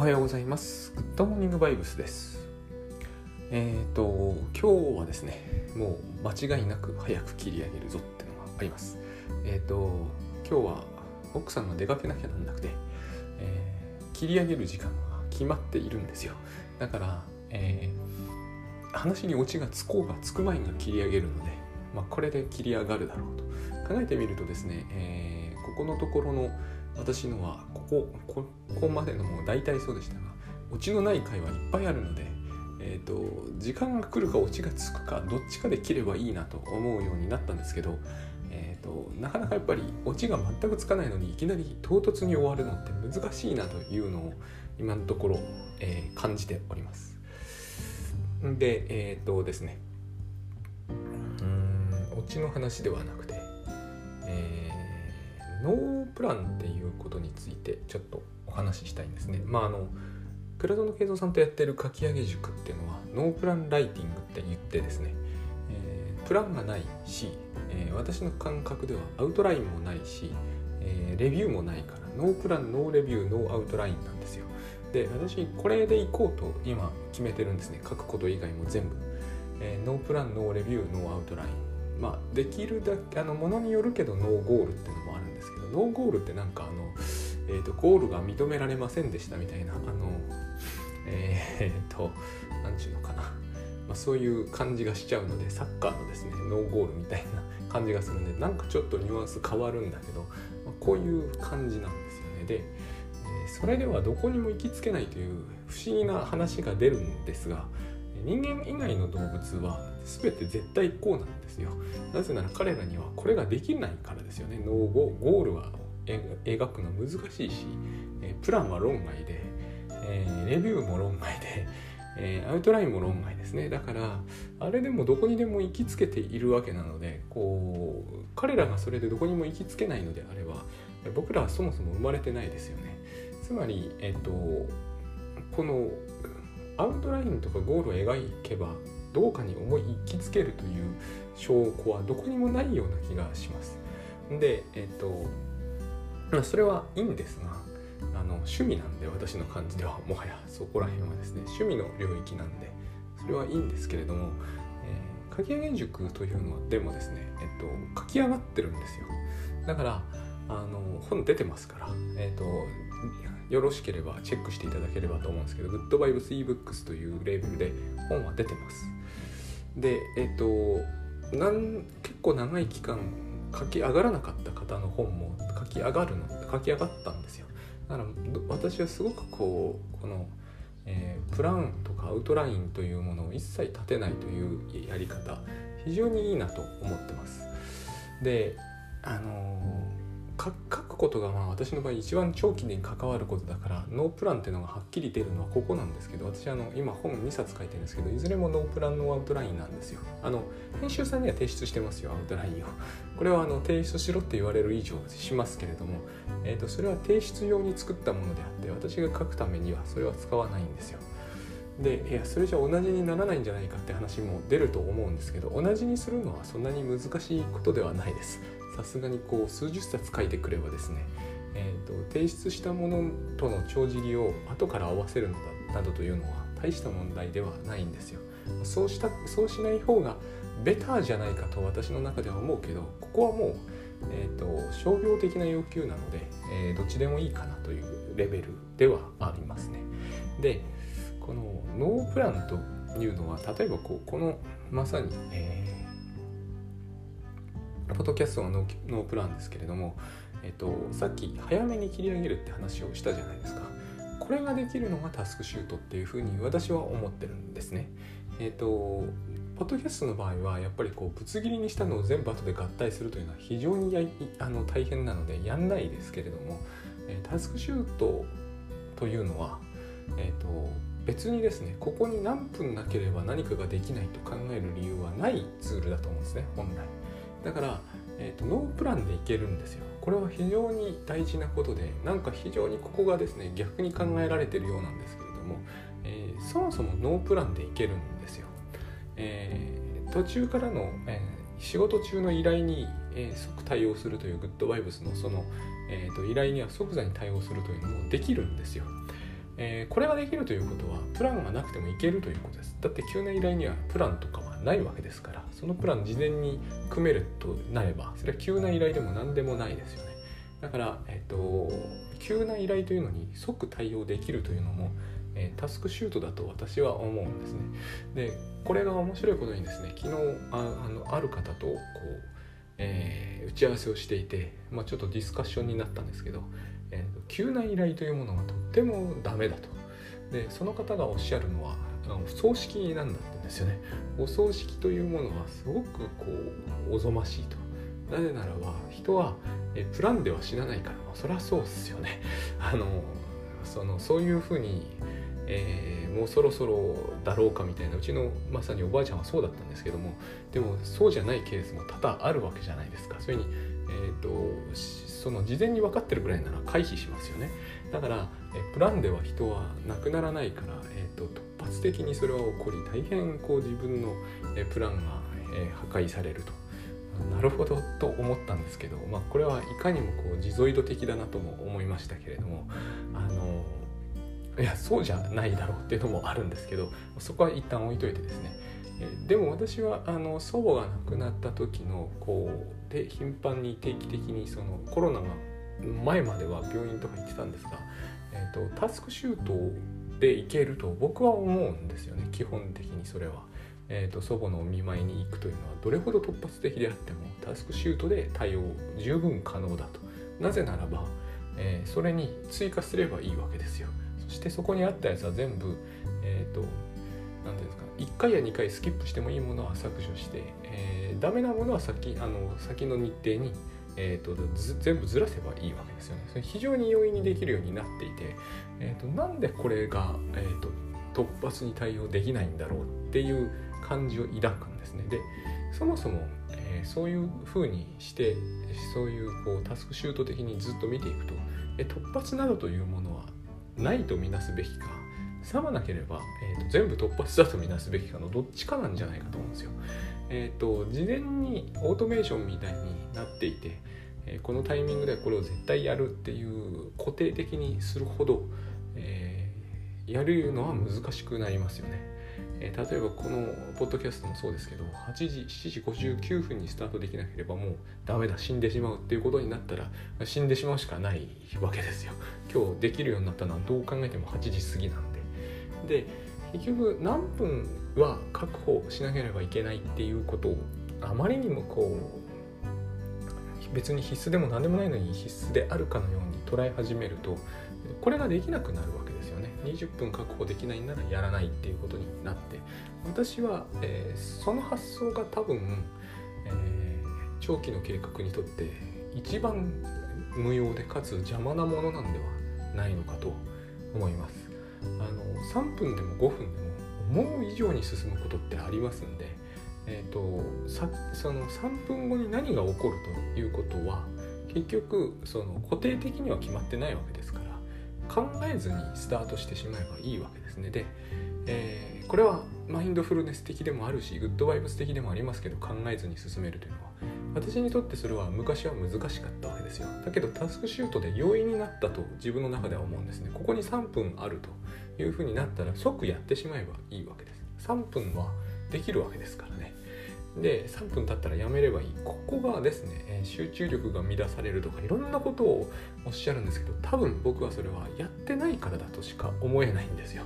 おはようございます。グッドモーニングバイブスです。えっ、と、今日はですね、もう間違いなく早く切り上げるぞってのがあります。えっ、と、今日は奥さんが出かけなきゃなんなくて、えー切り上げる時間が決まっているんですよ。だから、え話にオチがつこうがつく前が切り上げるので、まあ、これで切り上がるだろうと考えてみるとですね、えここのところの私のはここここまでのもう大体そうでしたがオチのない回はいっぱいあるので、えー、と時間が来るかオチがつくかどっちかで切ればいいなと思うようになったんですけど、えー、となかなかやっぱりオチが全くつかないのにいきなり唐突に終わるのって難しいなというのを今のところ、えー感じております。でえっ、とですねうーんオチの話ではなくて、えーノープランっていうことについてちょっとお話ししたいんですね。まああの倉園佳三さんとやってる書き上げ塾っていうのはノープランライティングって言ってですね、えープランがないし、えー私の感覚ではアウトラインもないし、えーレビューもないからノープランノーレビューノーアウトラインなんですよ。で私これでいこうと今決めてるんですね書くこと以外も全部、えーノープランノーレビューノーアウトラインまあできるだけあのものによるけどノーゴールっていうノーゴールってなんかあの、えー、とゴールが認められませんでしたみたいなあのえっ、と何ちゅうのかな、まあ、そういう感じがしちゃうのでサッカーのですねノーゴールみたいな感じがするんでなんかちょっとニュアンス変わるんだけど、まあ、こういう感じなんですよね。で、それではどこにも行きつけないという不思議な話が出るんですが人間以外の動物は全て絶対こうなんですよ。なぜなら彼らにはこれができないからですよね。ノーゴールは描くの難しいしプランは論外で、レビューも論外で、アウトラインも論外ですね。だからあれでもどこにでも行きつけているわけなのでこう彼らがそれでどこにも行きつけないのであれば僕らはそもそも生まれてないですよね。つまりえっ、とこのアウトラインとかゴールを描けばどこかに思い行きつけるという証拠はどこにもないような気がします。でえっ、とそれはいいんですがあの趣味なんで私の感じではもはやそこら辺はですね趣味の領域なんでそれはいいんですけれども、えー書き上げ塾というのはでもですね、えっと、書き上がってるんですよ。だからあの本出てますから、えっと、よろしければチェックしていただければと思うんですけど Good Vibes eBooks というレーベルで本は出てます。でえっとなん結構長い期間書き上がらなかった方の本も書き上がるの書き上がったんですよ。だから私はすごくこうこの、えープランとかアウトラインというものを一切立てないというやり方非常にいいなと思ってます。であのー書くことがまあ私の場合一番長期に関わることだからノープランっていうのがはっきり出るのはここなんですけど私あの今本2冊書いてるんですけどいずれもノープランノーアウトラインなんですよ。あの編集さんには提出してますよアウトラインを。これはあの提出しろって言われる以上しますけれども、えー、とそれは提出用に作ったものであって私が書くためにはそれは使わないんですよ。でいやそれじゃ同じにならないんじゃないかって話も出ると思うんですけど同じにするのはそんなに難しいことではないです。さすがにこう数十冊書いてくればですね、えー、と提出したものとの帳尻を後から合わせるのだなどというのは大した問題ではないんですよ。そうしたそうしない方がベターじゃないかと私の中では思うけどここはもう、えー、と商業的な要求なので、えーどっちでもいいかなというレベルではありますね。でこのノープランというのは例えばこうこのまさに、えーポッドキャストのノーノープランですけれども、えっと、さっき早めに切り上げるって話をしたじゃないですか。これができるのがタスクシュートっていうふうに私は思ってるんですね。えっとポッドキャストの場合はやっぱりこうぶつ切りにしたのを全部後で合体するというのは非常にやあの大変なのでやんないですけれども、えータスクシュートというのは、えー、と別にですねここに何分なければ何かができないと考える理由はないツールだと思うんですね本来。だから、えー、とノープランでいけるんですよ。これは非常に大事なことでなんか非常にここがですね逆に考えられてるようなんですけれども、えーそもそもノープランでいけるんですよ、えー途中からの、えー仕事中の依頼に、えー即対応するというグッドバイブスのその、えーと依頼には即座に対応するというのもできるんですよ、えー、これができるということはプランがなくてもいけるということです。だって急な依頼にはプランとかはないわけですからそのプラン事前に組めるとなればそれは急な依頼でも何でもないですよね。だから、えーと、急な依頼というのに即対応できるというのも、えー、タスクシュートだと私は思うんですね。でこれが面白いことにですね昨日ああのある方とこう、えー、打ち合わせをしていて、まあ、ちょっとディスカッションになったんですけどえーと、急な依頼というものがとってもダメだと。でその方がおっしゃるのは葬式なんだですよね。お葬式というものはすごくこうおぞましいと。なぜならば人はえプランでは死なないから、そりゃそうですよね。あのそのそういうふうに、えー、もうそろそろだろうかみたいな。うちのまさにおばあちゃんはそうだったんですけどもでもそうじゃないケースも多々あるわけじゃないですか。それにえーと、その事前に分かってるぐらいなら回避しますよね。だからえプランでは人はなくならないから、えーと、突発的にそれは起こり大変こう自分のプランが、破壊されるとなるほどと思ったんですけど、まあ、これはいかにもこう地蔵度的だなとも思いましたけれどもあのいやそうじゃないだろうっていうのもあるんですけどそこは一旦置いといてですねでも私はあの祖母が亡くなった時のこうで頻繁に定期的にそのコロナが前までは病院とか行ってたんですが、えーと、タスクシュートで行けると僕は思うんですよね基本的にそれは。えーと、祖母のお見舞いに行くというのはどれほど突発的であってもタスクシュートで対応十分可能だとなぜならば、えー、それに追加すればいいわけですよそしてそこにあったやつは全部えっ、ー、と何ていうんですか1回や2回スキップしてもいいものは削除して、えー、ダメなものは先あの先の日程に、えーと、全部ずらせばいいわけですよね。それ非常に容易にできるようになっていて、えーと、なんでこれが、えーと、突発に対応できないんだろうっていう感じを抱くんですね。でそもそも、えー、そういうふうにしてそういうこうタスクシュート的にずっと見ていくと、え突発などというものはないとみなすべきかさまなければ、えーと、全部突発だとみなすべきかのどっちかなんじゃないかと思うんですよ。えっ、ー、と事前にオートメーションみたいになっていて、えー、このタイミングでこれを絶対やるっていう固定的にするほど、えー、やるのは難しくなりますよね。え例えばこのポッドキャストもそうですけど8時7時59分にスタートできなければもうダメだ死んでしまうっていうことになったら死んでしまうしかないわけですよ今日できるようになったのはどう考えても8時過ぎなんで結局何分は確保しなければいけないっていうことをあまりにもこう別に必須でも何でもないのに必須であるかのように捉え始めるとこれができなくなるわけですよね。20分確保できないならやらないっていうことになって私は、えー、その発想が多分、えー、長期の計画にとって一番無用でかつ邪魔なものなんではないのかと思います。あの3分でも5分でも思う以上に進むことってありますんで、えーと、さその3分後に何が起こるということは結局その固定的には決まってないわけですから考えずにスタートしてしまえばいいわけですね。で、えー、これはマインドフルネス的でもあるしグッドバイブス的でもありますけど考えずに進めるというのは私にとってそれは昔は難しかったわけですよ。だけどタスクシュートで容易になったと自分の中では思うんですね。ここに3分あると。いうふうになったら即やってしまえばいいわけです。3分はできるわけですからね。で3分経ったらやめればいい。ここがですね集中力が乱されるとかいろんなことをおっしゃるんですけど多分僕はそれはやってないからだとしか思えないんですよ、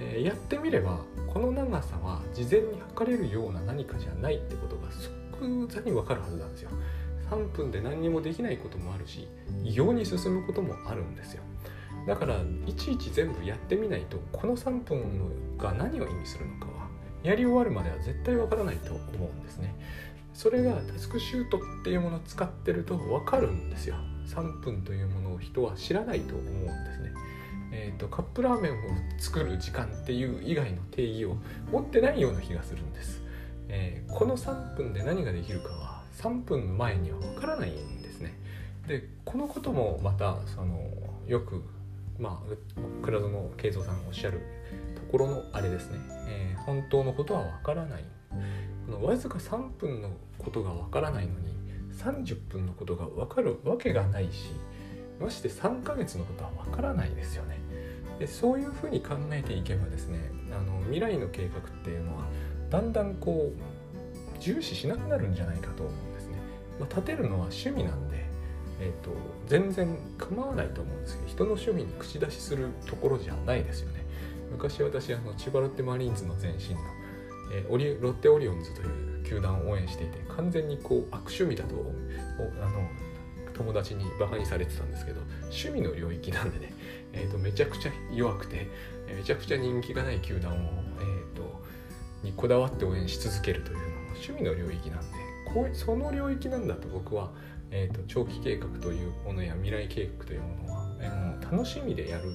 えー、やってみればこの長さは事前に測れるような何かじゃないってことが即座に分かるはずなんですよ。3分で何にもできないこともあるし異様に進むこともあるんですよ。だからいちいち全部やってみないとこの3分が何を意味するのかはやり終わるまでは絶対わからないと思うんですね。それがタスクシュートっていうものを使ってると分かるんですよ。3分というものを人は知らないと思うんですね。えーと、カップラーメンを作る時間っていう以外の定義を持ってないような気がするんです、えー、この3分で何ができるかは3分の前には分からないんですね。でこのこともまたそのよくまあ倉園慶三さんがおっしゃるところのあれですね、えー、本当のことはわからない。このわずか3分のことがわからないのに30分のことがわかるわけがないしまして3ヶ月のことはわからないですよね。でそういうふうに考えていけばですねあの未来の計画っていうのはだんだんこう重視しなくなるんじゃないかと思うんですね。まあ、立てるのは趣味なん、えーと、全然構わないと思うんですけど人の趣味に口出しするところじゃないですよね。昔私あの千葉ロッテマリーンズの前身の、えー、オリロッテオリオンズという球団を応援していて完全にこう悪趣味だとあの友達にバカにされてたんですけど趣味の領域なんでね、えーと、めちゃくちゃ弱くてめちゃくちゃ人気がない球団を、えーと、にこだわって応援し続けるというのも趣味の領域なんでこうその領域なんだと僕は、えーと、長期計画というものや未来計画というものは、えー、楽しみでやる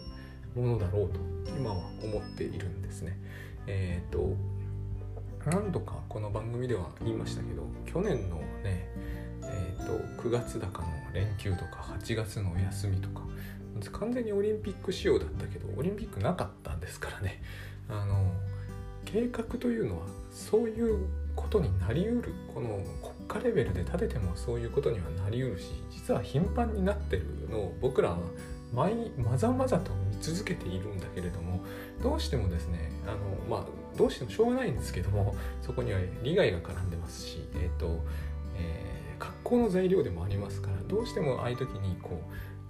ものだろうと今は思っているんですね。えっ、ー、と何度かこの番組では言いましたけど去年のねえーと、9月高の連休とか8月のお休みとか完全にオリンピック仕様だったけどオリンピックなかったんですからねあの計画というのはそういうことになりうるこの国家レベルで立ててもそういうことにはなりうるし実は頻繁になってるのを僕らは毎まざまざと見続けているんだけれどもどうしてもですねあのまあどうしてもしょうがないんですけどもそこには利害が絡んでますしえっ、ー、と、えー格好の材料でもありますからどうしてもああいう時にこ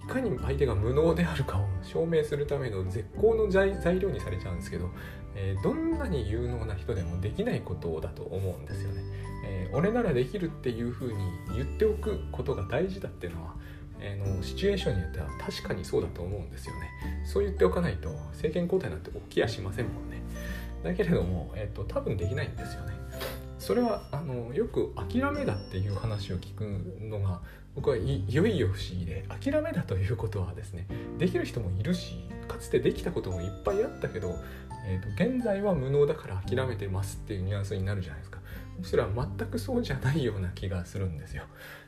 ういかに相手が無能であるかを証明するための絶好の材料にされちゃうんですけど、えー、どんなに有能な人でもできないことだと思うんですよね。えー、俺ならできるっていうふうに言っておくことが大事だっていうのはえー、のシチュエーションによっては確かにそうだと思うんですよね。そう言っておかないと政権交代なんて起きやしませんもんね。だけれども、えーと多分できないんですよね。それはあのよく諦めだっていう話を聞くのが僕はいよいよ不思議で諦めだということはですねできる人もいるしかつてできたこともいっぱいあったけど、えーと、現在は無能だから諦めてますっていうニュアンスになるじゃないですかむしろ全くそうじゃないような気がするんですよ。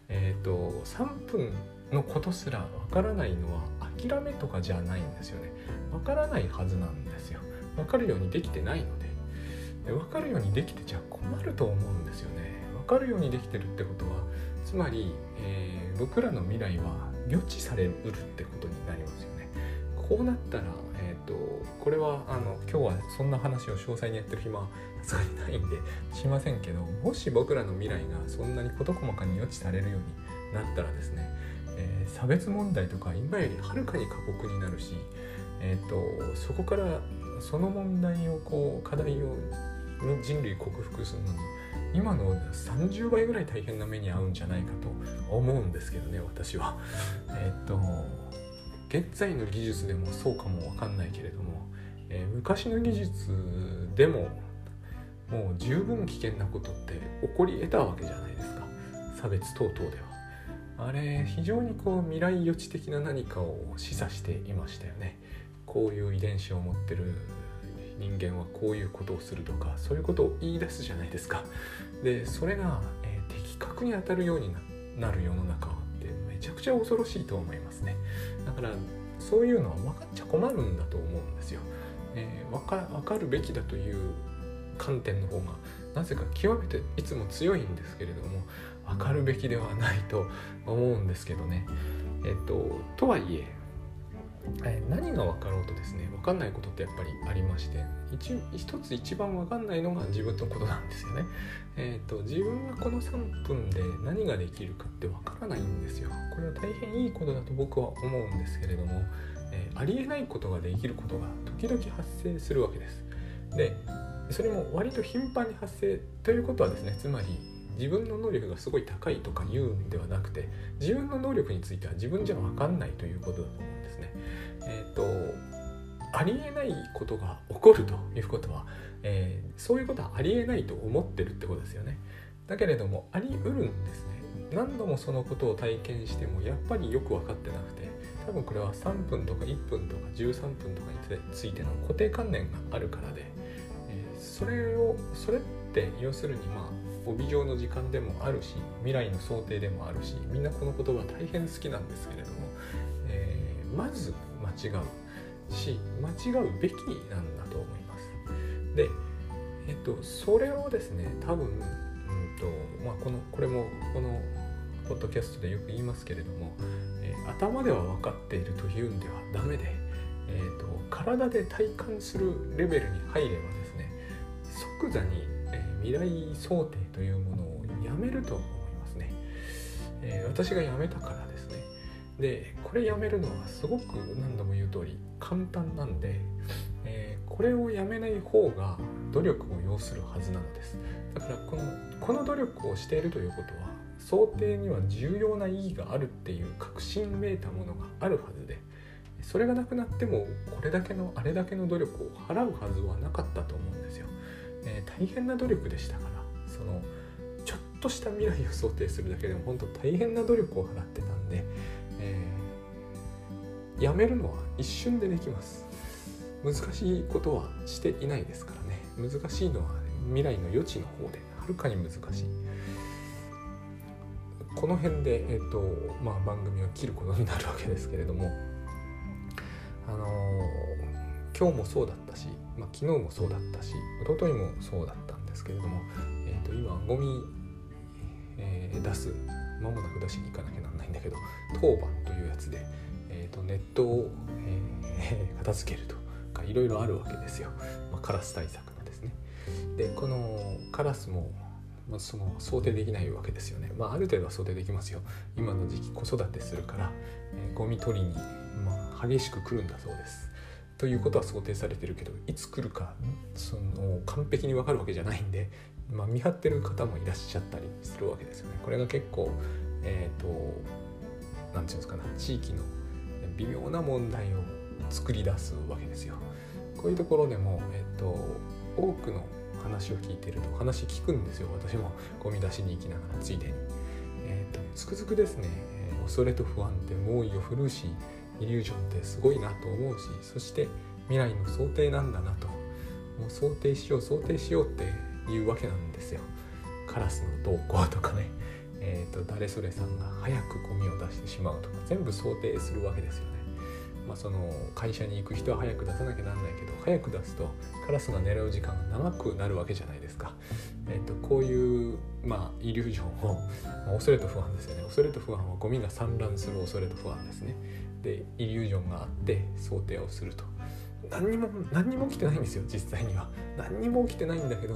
えっ、ー、と3分のことすらわからないのは諦めとかじゃないんですよね。わからないはずなんですよ。わかるようにできてないので。分かるようにできてちゃ困ると思うんですよね分かるようにできてるってことはつまり、えー、僕らの未来は予知されうるってことになりますよね。こうなったら、えーと、これはあの今日はそんな話を詳細にやってる暇はさすがにないんでしませんけどもし僕らの未来がそんなに事細かに予知されるようになったらですね、えー、差別問題とか今よりはるかに過酷になるし、えーとそこからその問題をこう課題を人類克服するのに今の30倍ぐらい大変な目に遭うんじゃないかと思うんですけどね私は。えっと現在の技術でもそうかも分かんないけれども、えー、昔の技術でももう十分危険なことって起こり得たわけじゃないですか差別等々では。あれ非常にこう未来予知的な何かを示唆していましたよね。こういう遺伝子を持ってる人間はこういうことをするとかそういうことを言い出すじゃないですか。でそれが、えー、的確に当たるようになる世の中ってめちゃくちゃ恐ろしいと思いますね。だからそういうのは分かっちゃ困るんだと思うんですよ、えー、分か分かるべきだという観点の方がなぜか極めていつも強いんですけれども分かるべきではないと思うんですけどね。えっ、ととはいええ何が分かろうとですね分かんないことってやっぱりありまして一一つ一番分かんないのが自分のことなんですよね。えーと、自分がこの3分で何ができるかって分からないんですよ。これは大変いいことだと僕は思うんですけれども、えー、ありえないことができることが時々発生するわけです。でそれも割と頻繁に発生ということはですねつまり自分の能力がすごい高いとか言うんではなくて自分の能力については自分じゃ分かんないということだと思うんですね。えっ、ー、とありえないことが起こるということは、えー、そういうことはありえないと思ってるってことですよね。だけれどもありうるんですね。何度もそのことを体験してもやっぱりよく分かってなくて多分これは3分とか1分とか13分とかについての固定観念があるからで、えー、それをそれって要するにまあ帯状の時間でもあるし未来の想定でもあるしみんなこの言葉大変好きなんですけれども、まず間違うし間違うべきなんだと思います。で、えっと、それをですね多分、うんとまあ、このこれもこのポッドキャストでよく言いますけれども、えー、頭では分かっているというんではダメで、えーと、体で体感するレベルに入ればですね即座に、えー、未来想定というものをやめると思いますね、えー、私がやめたからでこれやめるのはすごく何度も言う通り簡単なんで、えー、これをやめない方が努力を要するはずなのです。だからこのこの努力をしているということは想定には重要な意義があるっていう確信めいたものがあるはずでそれがなくなってもこれだけのあれだけの努力を払うはずはなかったと思うんですよ、えー、大変な努力でしたからそのちょっとした未来を想定するだけでも本当大変な努力を払ってたんで、やめるのは一瞬でできます。難しいことはしていないですからね。難しいのは未来の余地の方ではるかに難しい。この辺で、えーとまあ、番組を切ることになるわけですけれどもあのー、今日もそうだったし、まあ、昨日もそうだったし一昨日もそうだったんですけれども、えーと、今ゴミ、えー、出す間もなく出しに行かなきゃなんないんだけど当番というやつで、えーと、ネットを、えー、片付けるとかいろいろあるわけですよ、まあ、カラス対策のですね。でこのカラスもまあ、その想定できないわけですよね。まあ、ある程度は想定できますよ。今の時期子育てするから、えー、ゴミ取りに、まあ、激しく来るんだそうです。ということは想定されてるけどいつ来るかその完璧に分かるわけじゃないんで、まあ、見張ってる方もいらっしゃったりするわけですよね。これが結構えっ、ー、と何て言うんですかね地域の微妙な問題を作り出すわけですよ。こういうところでも、えーと多くの話を聞いてると話聞くんですよ私もゴミ出しに行きながらついでに。えーと、つくづくですね、え、恐れと不安って猛威を振るうしイリュージョンってすごいなと思うしそして未来の想定なんだなともう想定しよう想定しようっていうわけなんですよ。カラスの動向とかね、えーと誰それさんが早くゴミを出してしまうとか全部想定するわけですよね。まあ、その会社に行く人は早く出さなきゃなんないけど早く出すとカラスが狙う時間が長くなるわけじゃないですか。えーと、こういう、まあ、イリュージョンを、まあ、恐れと不安ですよね恐れと不安はゴミが散乱する恐れと不安ですね。でイリュージョンがあって想定をすると。何にも何にも起きてないんですよ実際には。何にも起きてないんだけど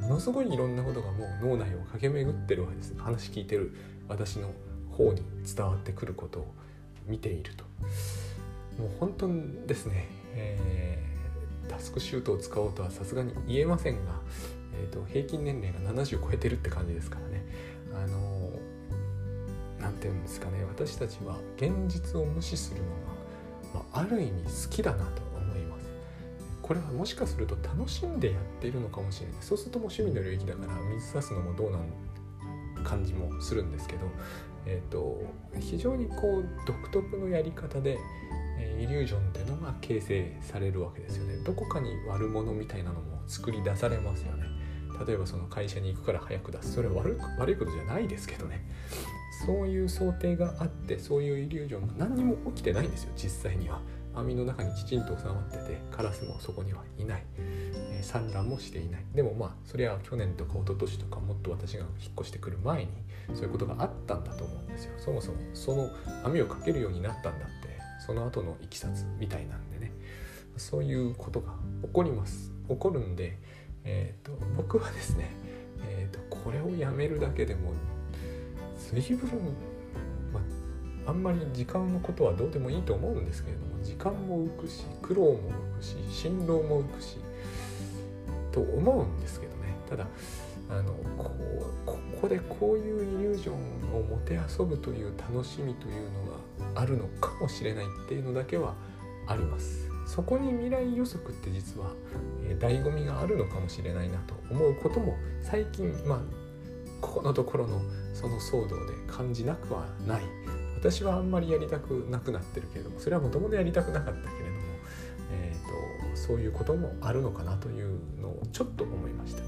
ものすごいいろんなことがもう脳内を駆け巡ってるわけです話聞いてる私の方に伝わってくることを見ていると。もう本当にですね、えー、タスクシュートを使おうとはさすがに言えませんが、えーと、平均年齢が70超えてるって感じですからね。あの何て言うんですかね。私たちは現実を無視するのが、まあ、ある意味好きだなと。これはもしかすると楽しんでやっているのかもしれない。そうするともう趣味の領域だから水差すのもどうなん感じもするんですけど、えーと非常にこう独特のやり方でえイリュージョンっていうのが形成されるわけですよね。どこかに悪者みたいなのも作り出されますよね。例えばその会社に行くから早く出す。それは悪悪いことじゃないですけどね。そういう想定があってそういうイリュージョンが何にも起きてないんですよ実際には。網の中にきちんと収まっててカラスもそこにはいない、えー、産卵もしていない。でもまあそれは去年とか一昨年とかもっと私が引っ越してくる前にそういうことがあったんだと思うんですよ。そもそもその網をかけるようになったんだってその後のいきさつみたいなんでね。そういうことが起こります。起こるんで、えーと、僕はですね、えーと、これをやめるだけでも随分、あ、んまり時間のことはどうでもいいと思うんですけれども時間も浮くし苦労も浮くし辛労も浮くしと思うんですけどね。ただあのこうここでこういうイリュージョンをもてあそぶという楽しみというのがあるのかもしれないっていうのだけはあります。そこに未来予測って実は、えー、醍醐味があるのかもしれないなと思うことも最近まあここのところのその騒動で感じなくはない。私はあんまりやりたくなくなってるけれどもそれはもともとやりたくなかったけれども、えーと、そういうこともあるのかなというのをちょっと思いました。